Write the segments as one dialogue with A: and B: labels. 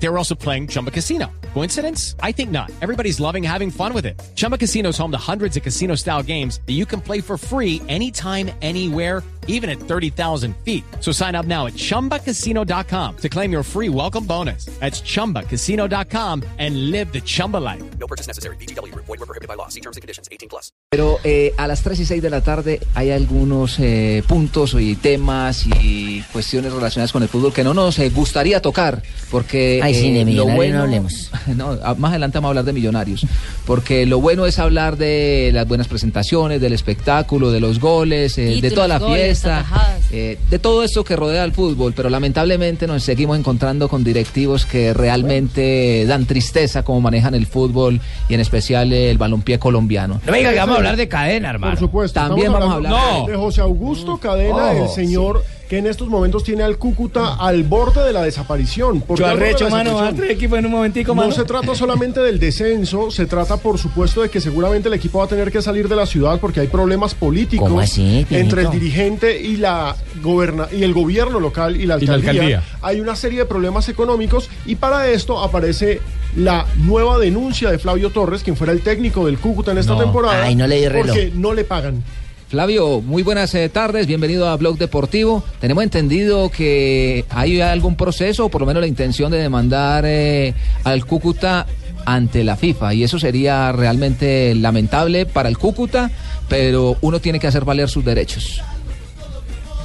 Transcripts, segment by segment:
A: They were also playing Chumba Casino. Coincidence? I think not. Everybody's loving having fun with it. Chumba Casino is home to hundreds of casino style games that you can play for free anytime, anywhere, even at 30,000 feet. So sign up now at chumbacasino.com to claim your free welcome bonus. That's chumbacasino.com and live the Chumba life.
B: No purchase necessary. BGW. Void were prohibited by law. See terms and conditions. 18 plus.
C: Pero eh, a las 3 y 6 de la tarde hay algunos eh, puntos y temas y cuestiones relacionadas con el fútbol que no nos eh, gustaría tocar porque
D: Ay, sí, de
C: eh,
D: millonarios
C: bueno
D: no hablemos.
C: no, más adelante vamos a hablar de millonarios porque lo bueno es hablar de las buenas presentaciones del espectáculo de los goles eh, de toda la
E: goles,
C: fiesta eh, de todo esto que rodea al fútbol pero lamentablemente nos seguimos encontrando con directivos que realmente dan tristeza cómo manejan el fútbol y en especial el balompié colombiano
D: No que vamos a hablar de cadena, hermano.
F: Por supuesto.
C: También vamos a hablar
F: de José Augusto Cadena,
D: Oh,
F: el señor que en estos momentos tiene al Cúcuta al borde de la desaparición. ¿Por qué
D: Yo
F: de
D: arrecho,
F: la
D: mano,
F: desaparición?
D: otro equipo en un momentico,
F: No
D: mano.
F: se trata solamente del descenso, se trata por supuesto de que seguramente el equipo va a tener que salir de la ciudad porque hay problemas políticos
D: ¿Cómo así,
F: entre el dirigente y la goberna y el gobierno local y la
G: Y la
F: alcaldía.
G: alcaldía.
F: Hay una serie de problemas económicos y para esto aparece la nueva denuncia de Flavio Torres, quien fuera el técnico del Cúcuta en esta
G: No.
F: temporada,
D: Ay, no le di reloj.
F: porque no le pagan.
C: Flavio, muy buenas eh, tardes, bienvenido a Blog Deportivo. Tenemos entendido que hay algún proceso, o por lo menos la intención de demandar eh, al Cúcuta ante la FIFA, y eso sería realmente lamentable para el Cúcuta, pero uno tiene que hacer valer sus derechos.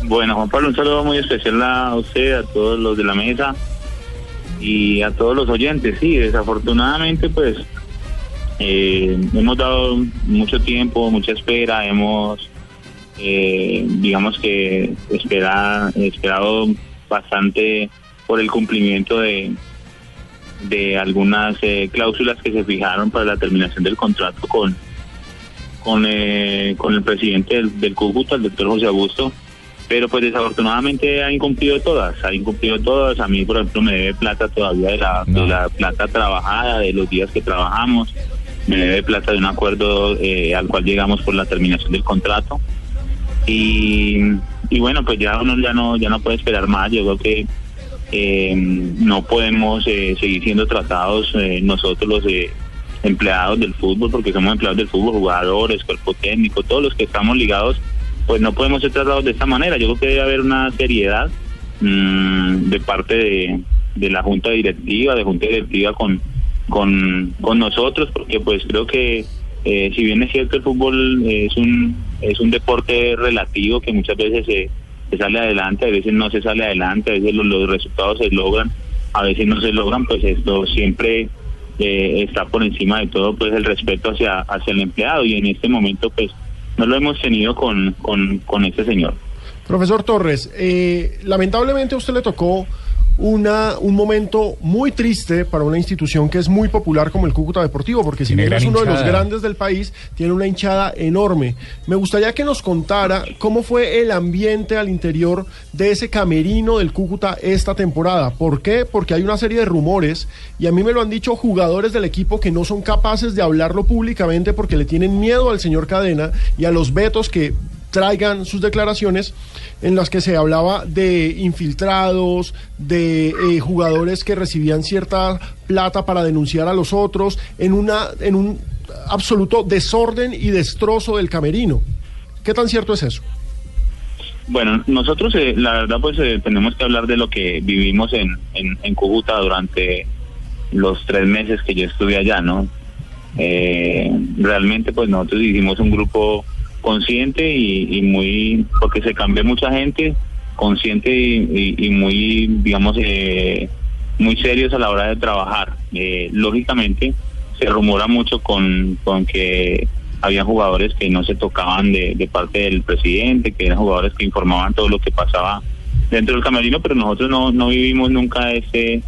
H: Bueno, Juan Pablo, un saludo muy especial a usted, a todos los de la mesa y a todos los oyentes. Sí, desafortunadamente, pues eh, hemos dado mucho tiempo, mucha espera, hemos, eh, digamos que, espera, esperado bastante por el cumplimiento de, de algunas eh, cláusulas que se fijaron para la terminación del contrato con, con, eh, con el presidente del, del Cúcuta, el doctor José Augusto pero pues desafortunadamente ha incumplido todas, ha incumplido todas. A mí, por ejemplo, me debe plata todavía de la, de la plata trabajada, de los días que trabajamos, me debe plata de un acuerdo eh, al cual llegamos por la terminación del contrato. Y, y bueno, pues ya uno ya no, ya no puede esperar más. Yo creo que eh, no podemos eh, seguir siendo tratados eh, nosotros los eh, empleados del fútbol, porque somos empleados del fútbol, jugadores, cuerpo técnico, todos los que estamos ligados pues no podemos ser tratados de esta manera. Yo creo que debe haber una seriedad mm, de parte de, de la junta directiva, de junta directiva con, con, con nosotros, porque pues creo que eh, si bien es cierto el fútbol es un es un deporte relativo que muchas veces se, sale adelante, a veces no se sale adelante, a veces los, los resultados se logran, a veces no se logran, pues esto siempre eh, está por encima de todo pues el respeto hacia hacia el empleado y en este momento pues no lo hemos tenido con, con, con este señor.
F: Profesor Torres, eh, lamentablemente a usted le tocó una, un momento muy triste para una institución que es muy popular como el Cúcuta Deportivo, porque si bien es uno de los grandes del país, tiene una hinchada enorme. Me gustaría que nos contara cómo fue el ambiente al interior de ese camerino del Cúcuta esta temporada. ¿Por qué? Porque hay una serie de rumores, y a mí me lo han dicho jugadores del equipo que no son capaces de hablarlo públicamente porque le tienen miedo al señor Cadena y a los vetos que traigan sus declaraciones en las que se hablaba de infiltrados, de eh, jugadores que recibían cierta plata para denunciar a los otros, en, una, en un absoluto desorden y destrozo del camerino. ¿Qué tan cierto es eso?
H: Bueno, nosotros eh, la verdad pues eh, tenemos que hablar de lo que vivimos en, en, en durante los tres meses que yo estuve allá, ¿no? Eh, realmente pues nosotros hicimos un grupo consciente y, y muy, porque se cambió mucha gente, consciente y, muy, digamos, eh, muy serios a la hora de trabajar. Eh, lógicamente se rumora mucho con, con que había jugadores que no se tocaban de, de parte del presidente, que eran jugadores que informaban todo lo que pasaba dentro del camerino, pero nosotros no, no vivimos nunca este,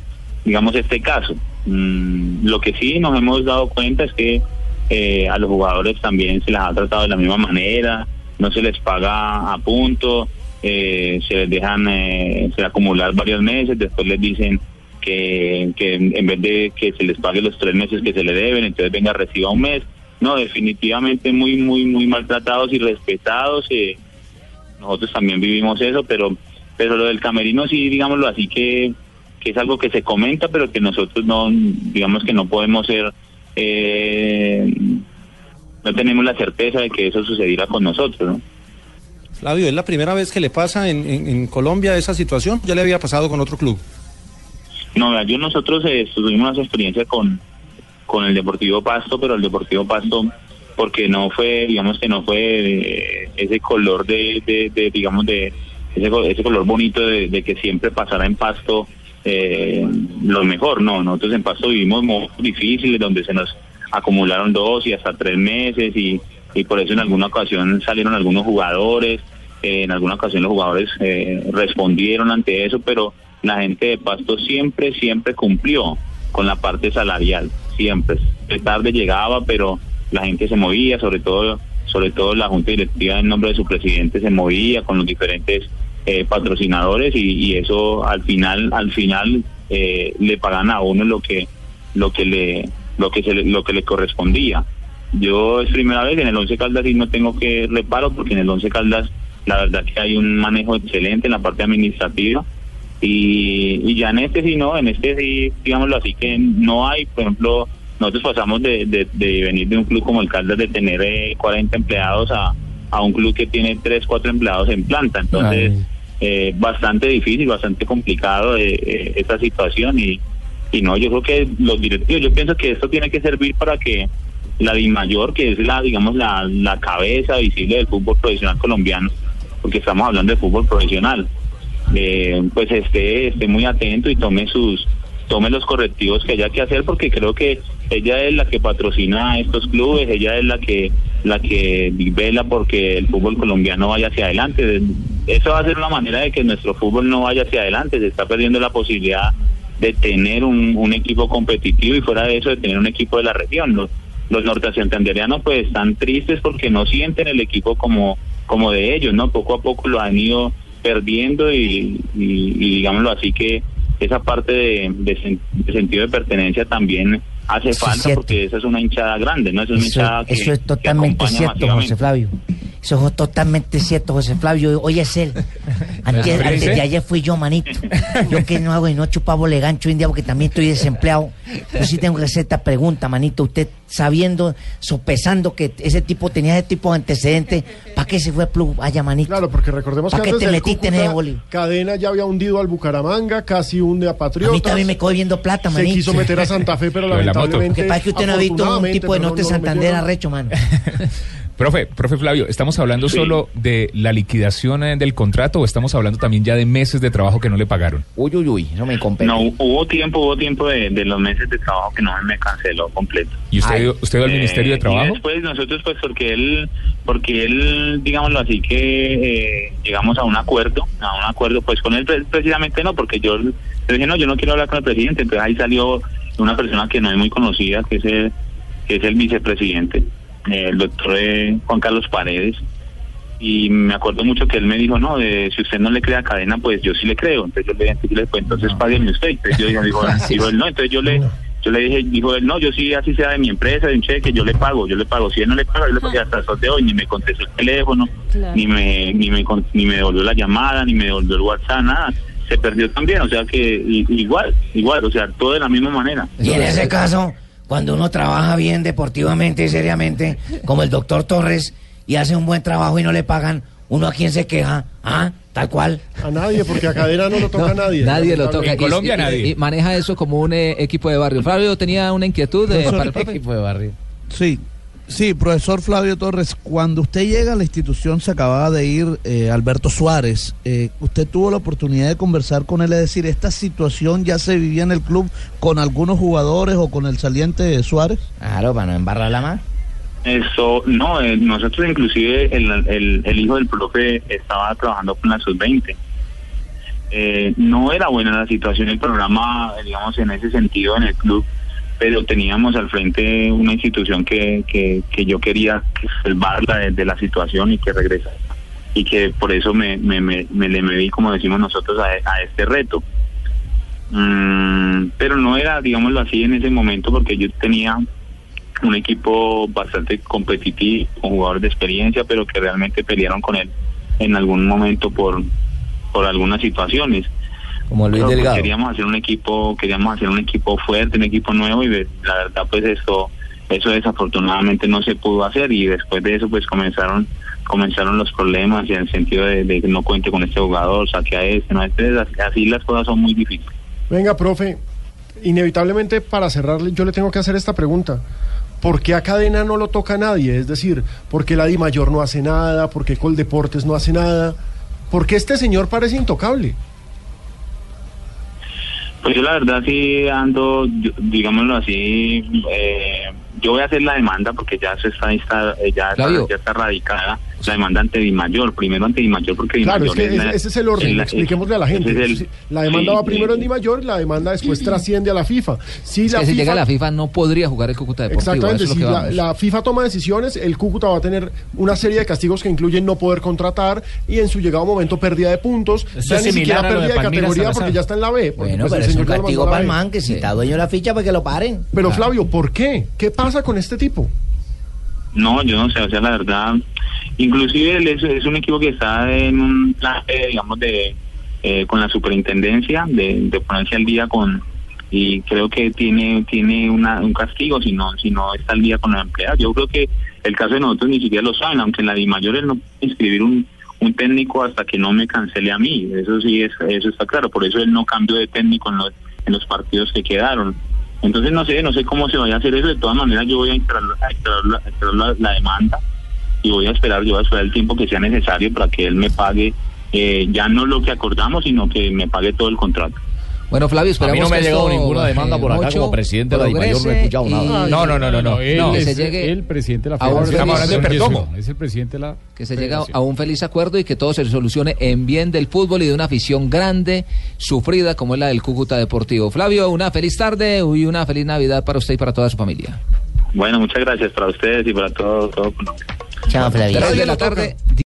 H: digamos, este caso. Mm, lo que sí nos hemos dado cuenta es que eh, a los jugadores también se les ha tratado de la misma manera, no se les paga a punto, eh, se les dejan eh, se acumular varios meses, después les dicen que, que en vez de que se les pague los tres meses que se le deben, entonces venga reciba un mes. no, definitivamente muy, muy, muy maltratados y respetados. eh, nosotros también vivimos eso, pero, pero lo del camerino sí, digámoslo así que, que es algo que se comenta, pero que nosotros no, digamos que no podemos ser, eh, no tenemos la certeza de que eso sucediera con nosotros, ¿no?
E: Flavio, ¿es la primera vez que le pasa en, en- en Colombia esa situación? ¿Ya le había pasado con otro club?
H: No, yo nosotros eh, tuvimos una experiencia con, con el Deportivo Pasto, pero el Deportivo Pasto, porque no fue, digamos que no fue eh, ese color de, de, de, digamos, de ese, ese color bonito de, de que siempre pasara en Pasto eh, lo mejor, no, nosotros en Pasto vivimos momentos difíciles donde se nos acumularon dos y hasta tres meses y, y por eso en alguna ocasión salieron algunos jugadores, eh, en alguna ocasión los jugadores eh, respondieron ante eso, pero la gente de Pasto siempre, siempre cumplió con la parte salarial, siempre. De tarde llegaba, pero la gente se movía, sobre todo, sobre todo la junta directiva en nombre de su presidente se movía con los diferentes eh, patrocinadores y, y eso al final, al final eh, le pagan a uno lo que, lo que le, lo que se le- lo que le correspondía. Yo es primera vez en el Once Caldas y no tengo que reparo porque en el Once Caldas la verdad que hay un manejo excelente en la parte administrativa. Y, y ya en este sí no, en este sí, digámoslo así, que no hay, por ejemplo, nosotros pasamos de, de, venir de un club como el Caldas de tener eh, 40 empleados a, a un club que tiene 3, 4 empleados en planta, entonces eh, bastante difícil, bastante complicado eh, eh, esta situación y, y no, yo creo que los directivos, yo pienso que esto tiene que servir para que la DIMAYOR, que es la, digamos, la, la cabeza visible del fútbol profesional colombiano, porque estamos hablando de fútbol profesional, eh, pues esté, esté muy atento y tome sus tome los correctivos que haya que hacer porque creo que ella es la que patrocina a estos clubes, ella es la que la que vela porque el fútbol colombiano vaya hacia adelante. Eso va a ser una manera de que nuestro fútbol no vaya hacia adelante, se está perdiendo la posibilidad de tener un, un equipo competitivo y fuera de eso de tener un equipo de la región. Los, los nortesantandereanos pues están tristes porque no sienten el equipo como, como de ellos, ¿no? Poco a poco lo han ido perdiendo y, y- y digámoslo así que esa parte de, de sen- de sentido de pertenencia también hace falta porque esa es una hinchada grande, ¿no? Es una
D: Eso,
H: hinchada que,
D: eso es totalmente cierto. José Flavio. Eso es totalmente cierto, José Flavio. Hoy es él. Antes,
G: ¿Pero
D: antes de ayer fui yo, manito. Yo que no hago y no chupo legancho india porque también estoy desempleado. Yo sí tengo que hacer esta pregunta, manito. Usted sabiendo, sopesando que ese tipo tenía ese tipo de antecedentes, ¿para qué se fue a Plug allá, manito?
F: Claro, porque recordemos que
D: ¿Para qué
F: antes
D: te
F: del
D: metiste en
F: Cúcuta? Cadena ya había hundido al Bucaramanga, casi hunde a
D: A mí
F: Patriotas.
D: también me coge viendo plata,
F: se
D: manito.
F: quiso meter a Santa Fe, pero
G: de la moto.
F: lamentablemente.
D: Que pasa que usted no ha visto un tipo de norte
F: no-
D: Santander arrecho, mano.
G: Profe, profe Flavio, ¿estamos hablando
H: Sí.
G: solo de la liquidación eh, del contrato o estamos hablando también ya de meses de trabajo que no le pagaron?
C: Uy, uy, uy, no me compete.
H: No, hubo tiempo, hubo tiempo de, de los meses de trabajo que no me canceló completo.
G: ¿Y usted,
C: Ay.
G: usted va al
H: Eh,
G: Ministerio de
H: Y
G: Trabajo?
H: después nosotros, pues, porque él, porque él, digámoslo así, que eh, llegamos a un acuerdo, a un acuerdo, pues con él pre- precisamente no, porque yo le dije, no, yo no quiero hablar con el presidente, entonces ahí salió una persona que no es muy conocida, que es el, que es el vicepresidente, eh, el doctor eh, Juan Carlos Paredes, y me acuerdo mucho que él me dijo, no, eh, si usted no le cree a cadena, pues yo sí le creo, entonces yo le, entonces le pues, entonces págueme usted, entonces yo digo, digo, digo él, no, entonces yo le yo le dije, dijo él, no, yo sí, así sea de mi empresa, de un cheque, yo le pago, yo le pago. Si él no le paga, yo le pago y hasta el sol de hoy, ni me contestó el teléfono,
I: Claro.
H: ni me ni me con- ni me devolvió la llamada, ni me devolvió el WhatsApp, nada. Se perdió también, o sea que igual, igual, o sea, todo de la misma manera.
D: Y en ese caso, cuando uno trabaja bien deportivamente y seriamente, como el doctor Torres, y hace un buen trabajo y no le pagan, ¿uno a quién se queja? ¿Ah? Tal cual.
F: A nadie, porque a cadena no lo toca
C: No,
F: nadie.
C: Nadie lo toca.
G: En Colombia
C: Y- y-
G: nadie.
C: y maneja eso como un eh, equipo de barrio. Flavio tenía una inquietud de, para el profe.
D: de barrio.
J: Sí, sí, profesor Flavio Torres, cuando usted llega a la institución se acababa de ir eh, Alberto Suárez, eh, usted tuvo la oportunidad de conversar con él, es decir, ¿esta situación ya se vivía en el club con algunos jugadores o con el saliente de Suárez?
D: Claro, para no embarrarla más.
H: Eso, no, eh, nosotros inclusive el, el, el hijo del profe estaba trabajando con la sub-20. Eh, no era buena la situación, el programa, digamos, en ese sentido en el club, pero teníamos al frente una institución que, que, yo quería salvarla de, la situación y que regresara. Y que por eso me, me, me, me le medí, como decimos nosotros, a, este reto. Mm, pero no era, digámoslo así, en ese momento, porque yo tenía un equipo bastante competitivo, con jugadores de experiencia, pero que realmente pelearon con él en algún momento por, por algunas situaciones.
C: Como Luis
H: pues,
C: Delgado.
H: queríamos hacer un equipo, queríamos hacer un equipo fuerte, un equipo nuevo y la verdad pues eso, eso desafortunadamente no se pudo hacer y después de eso pues comenzaron, comenzaron los problemas en el sentido de, de que no cuente con este jugador, saque a este, no a este, así, así las cosas son muy difíciles.
F: Venga, profe, inevitablemente para cerrarle yo le tengo que hacer esta pregunta. ¿Por qué a Cadena no lo toca nadie? Es decir, ¿por qué la Di Mayor no hace nada? ¿Por qué Coldeportes no hace nada? ¿Por qué este señor parece intocable?
H: Pues yo la verdad sí ando, digámoslo así, eh, yo voy a hacer la demanda porque ya se está, está eh, ya, está,
C: Flavio.
H: ya está radicada la demanda ante Dimayor, primero ante Dimayor porque
F: Claro, es
H: Dimayor
F: que
H: la-
F: ese, es el orden,
H: la-
F: expliquémosle a la gente.
H: es el-
F: La demanda
H: sí,
F: va primero
H: sí.
F: en Di Mayor y la demanda después trasciende a la FIFA. Si
C: Es
F: la
C: que si
F: FIFA
C: llega a la FIFA no podría jugar el Cúcuta Deportivo.
F: Exactamente,
C: es
F: si la, FIFA toma decisiones, el Cúcuta va a tener una serie de castigos que incluyen no poder contratar y en su llegado momento pérdida de puntos,
A: Eso
F: ya
A: es
F: ni siquiera
A: de
F: pérdida de, categoría porque ya está en la B.
D: Bueno,
F: pues,
D: pero
F: el
D: es un castigo para el man que si está dueño de la ficha para que lo paren.
F: Pero Flavio, ¿por qué? ¿Qué pasa con este tipo?
H: No, yo no sé, o sea, la verdad, inclusive él es, un equipo que está en un plan, digamos, de eh, con la superintendencia, de, de ponerse al día con, y creo que tiene tiene una, un castigo si no, si no está al día con los empleados. Yo creo que el caso de nosotros ni siquiera lo saben, aunque en la Di Mayor él no puede inscribir un, un técnico hasta que no me cancele a mí, eso sí, es, eso está claro, por eso él no cambió de técnico en los, en los partidos que quedaron. Entonces no sé, no sé cómo se vaya a hacer eso. De todas maneras yo voy a instalar, la- la demanda y voy a esperar, yo voy a esperar el tiempo que sea necesario para que él me pague eh, ya no lo que acordamos, sino que me pague todo el contrato.
C: Bueno, Flavio,
I: A
C: esperamos
I: mí no me ha llegado ninguna demanda por acá como presidente de la DIMAYOR, no he escuchado nada.
C: y-
G: No, no, no, no, no.
A: él
G: no.
C: que
A: es
C: se llegue
A: el presidente de la
C: a
A: Federación.
G: Estamos hablando de
A: Federación
G: Perdomo.
A: Yesuba, Es el presidente de la
C: que se llega a un feliz acuerdo y que todo se solucione en bien del fútbol y de una afición grande, sufrida como es la del Cúcuta Deportivo. Flavio, una feliz tarde y una feliz Navidad para usted y para toda su familia.
H: Bueno, muchas gracias para ustedes y para todo, todo.
D: Chao, Flavio.
C: Tres de
F: Nadie
C: la tarde.